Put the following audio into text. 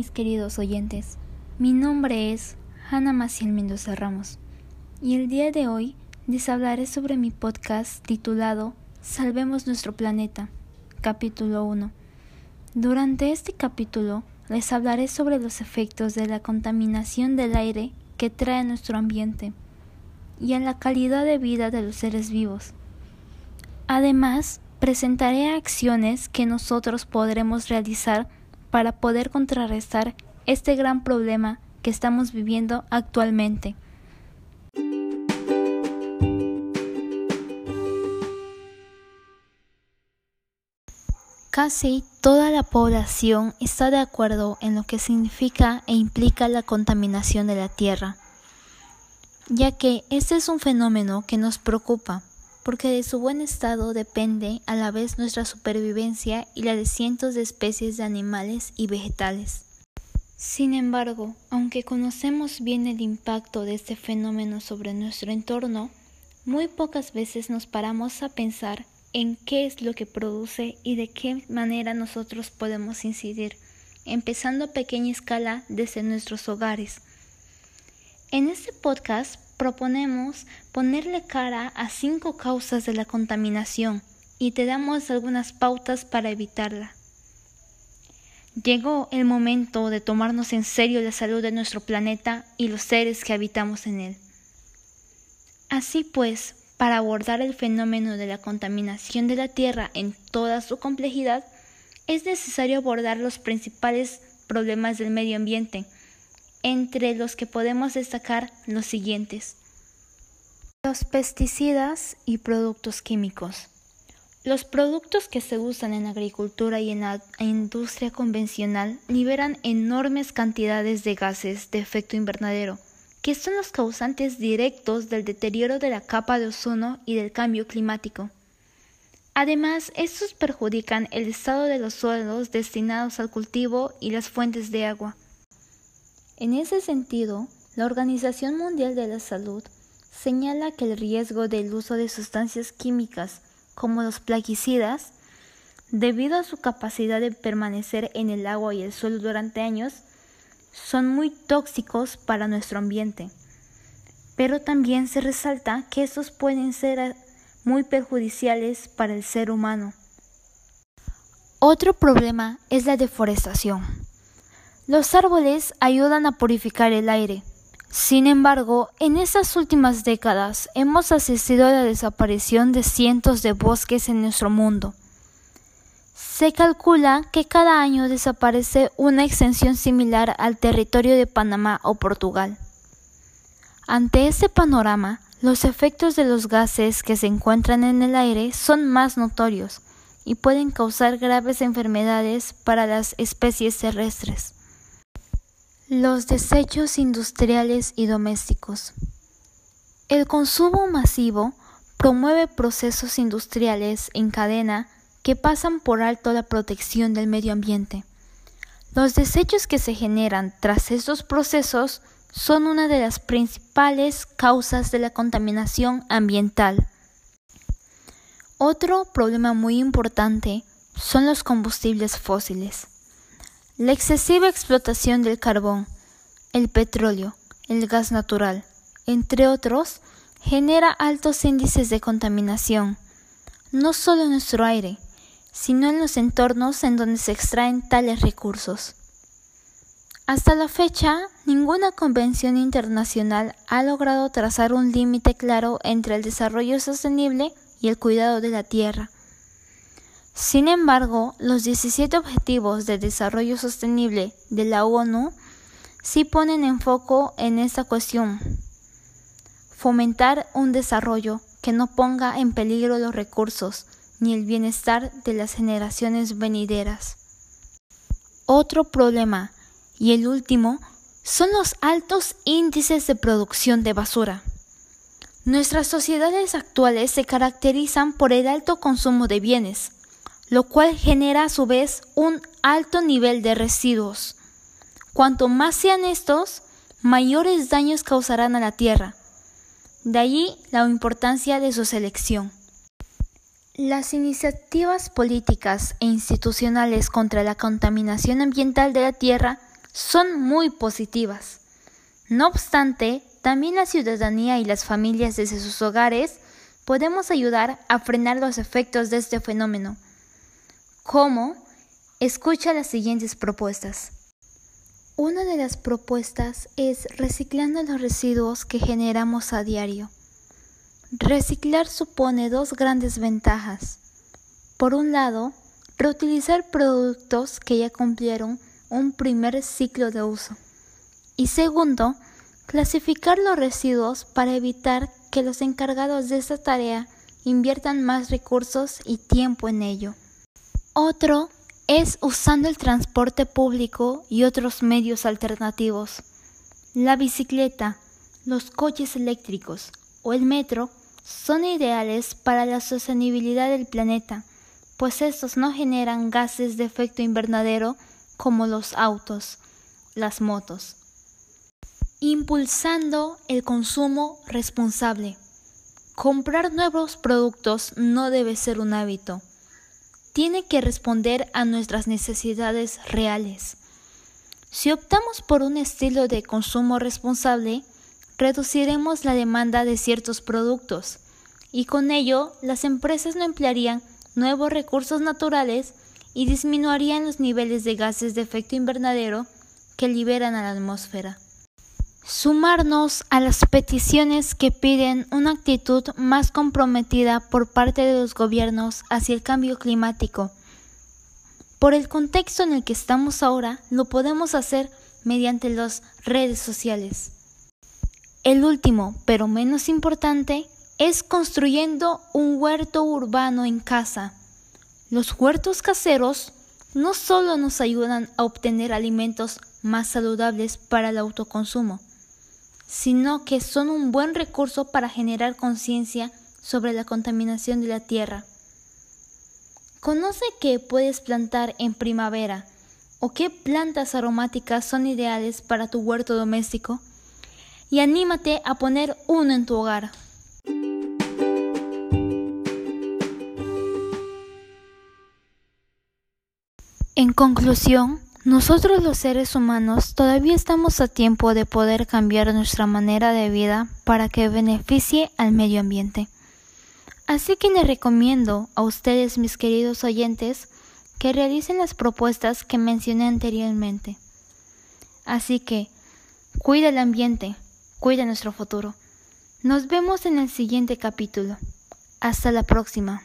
mis queridos oyentes, mi nombre es Hanna Maciel Mendoza Ramos y el día de hoy les hablaré sobre mi podcast titulado Salvemos nuestro planeta, capítulo 1. Durante este capítulo les hablaré sobre los efectos de la contaminación del aire que trae nuestro ambiente y en la calidad de vida de los seres vivos. Además, presentaré acciones que nosotros podremos realizar para poder contrarrestar este gran problema que estamos viviendo actualmente. Casi toda la población está de acuerdo en lo que significa e implica la contaminación de la tierra, ya que este es un fenómeno que nos preocupa porque de su buen estado depende a la vez nuestra supervivencia y la de cientos de especies de animales y vegetales. Sin embargo, aunque conocemos bien el impacto de este fenómeno sobre nuestro entorno, muy pocas veces nos paramos a pensar en qué es lo que produce y de qué manera nosotros podemos incidir, empezando a pequeña escala desde nuestros hogares. En este podcast proponemos ponerle cara a cinco causas de la contaminación y te damos algunas pautas para evitarla. Llegó el momento de tomarnos en serio la salud de nuestro planeta y los seres que habitamos en él. Así pues, para abordar el fenómeno de la contaminación de la Tierra en toda su complejidad, es necesario abordar los principales problemas del medio ambiente, entre los que podemos destacar los siguientes. Los pesticidas y productos químicos. Los productos que se usan en agricultura y en la industria convencional liberan enormes cantidades de gases de efecto invernadero, que son los causantes directos del deterioro de la capa de ozono y del cambio climático. Además, estos perjudican el estado de los suelos destinados al cultivo y las fuentes de agua. En ese sentido, la Organización Mundial de la Salud señala que el riesgo del uso de sustancias químicas como los plaguicidas, debido a su capacidad de permanecer en el agua y el suelo durante años, son muy tóxicos para nuestro ambiente. Pero también se resalta que estos pueden ser muy perjudiciales para el ser humano. Otro problema es la deforestación. Los árboles ayudan a purificar el aire. Sin embargo, en estas últimas décadas hemos asistido a la desaparición de cientos de bosques en nuestro mundo. Se calcula que cada año desaparece una extensión similar al territorio de Panamá o Portugal. Ante este panorama, los efectos de los gases que se encuentran en el aire son más notorios y pueden causar graves enfermedades para las especies terrestres. Los desechos industriales y domésticos. El consumo masivo promueve procesos industriales en cadena que pasan por alto la protección del medio ambiente. Los desechos que se generan tras estos procesos son una de las principales causas de la contaminación ambiental. Otro problema muy importante son los combustibles fósiles. La excesiva explotación del carbón, el petróleo, el gas natural, entre otros, genera altos índices de contaminación, no solo en nuestro aire, sino en los entornos en donde se extraen tales recursos. Hasta la fecha, ninguna convención internacional ha logrado trazar un límite claro entre el desarrollo sostenible y el cuidado de la tierra. Sin embargo, los 17 Objetivos de Desarrollo Sostenible de la ONU sí ponen en foco en esta cuestión. Fomentar un desarrollo que no ponga en peligro los recursos ni el bienestar de las generaciones venideras. Otro problema, y el último, son los altos índices de producción de basura. Nuestras sociedades actuales se caracterizan por el alto consumo de bienes, lo cual genera a su vez un alto nivel de residuos. Cuanto más sean estos, mayores daños causarán a la Tierra. De allí la importancia de su selección. Las iniciativas políticas e institucionales contra la contaminación ambiental de la Tierra son muy positivas. No obstante, también la ciudadanía y las familias desde sus hogares podemos ayudar a frenar los efectos de este fenómeno. ¿Cómo? Escucha las siguientes propuestas. Una de las propuestas es reciclando los residuos que generamos a diario. Reciclar supone dos grandes ventajas. Por un lado, reutilizar productos que ya cumplieron un primer ciclo de uso. Y segundo, clasificar los residuos para evitar que los encargados de esta tarea inviertan más recursos y tiempo en ello. Otro es usando el transporte público y otros medios alternativos. La bicicleta, los coches eléctricos o el metro son ideales para la sostenibilidad del planeta, pues estos no generan gases de efecto invernadero como los autos, las motos. Impulsando el consumo responsable. Comprar nuevos productos no debe ser un hábito. Tiene que responder a nuestras necesidades reales. Si optamos por un estilo de consumo responsable, reduciremos la demanda de ciertos productos y con ello las empresas no emplearían nuevos recursos naturales y disminuirían los niveles de gases de efecto invernadero que liberan a la atmósfera. Sumarnos a las peticiones que piden una actitud más comprometida por parte de los gobiernos hacia el cambio climático. Por el contexto en el que estamos ahora, lo podemos hacer mediante las redes sociales. El último, pero menos importante, es construyendo un huerto urbano en casa. Los huertos caseros no solo nos ayudan a obtener alimentos más saludables para el autoconsumo, sino que son un buen recurso para generar conciencia sobre la contaminación de la tierra. Conoce qué puedes plantar en primavera o qué plantas aromáticas son ideales para tu huerto doméstico y anímate a poner uno en tu hogar. En conclusión, nosotros los seres humanos todavía estamos a tiempo de poder cambiar nuestra manera de vida para que beneficie al medio ambiente. Así que les recomiendo a ustedes, mis queridos oyentes, que realicen las propuestas que mencioné anteriormente. Así que, cuida el ambiente, cuida nuestro futuro. Nos vemos en el siguiente capítulo. Hasta la próxima.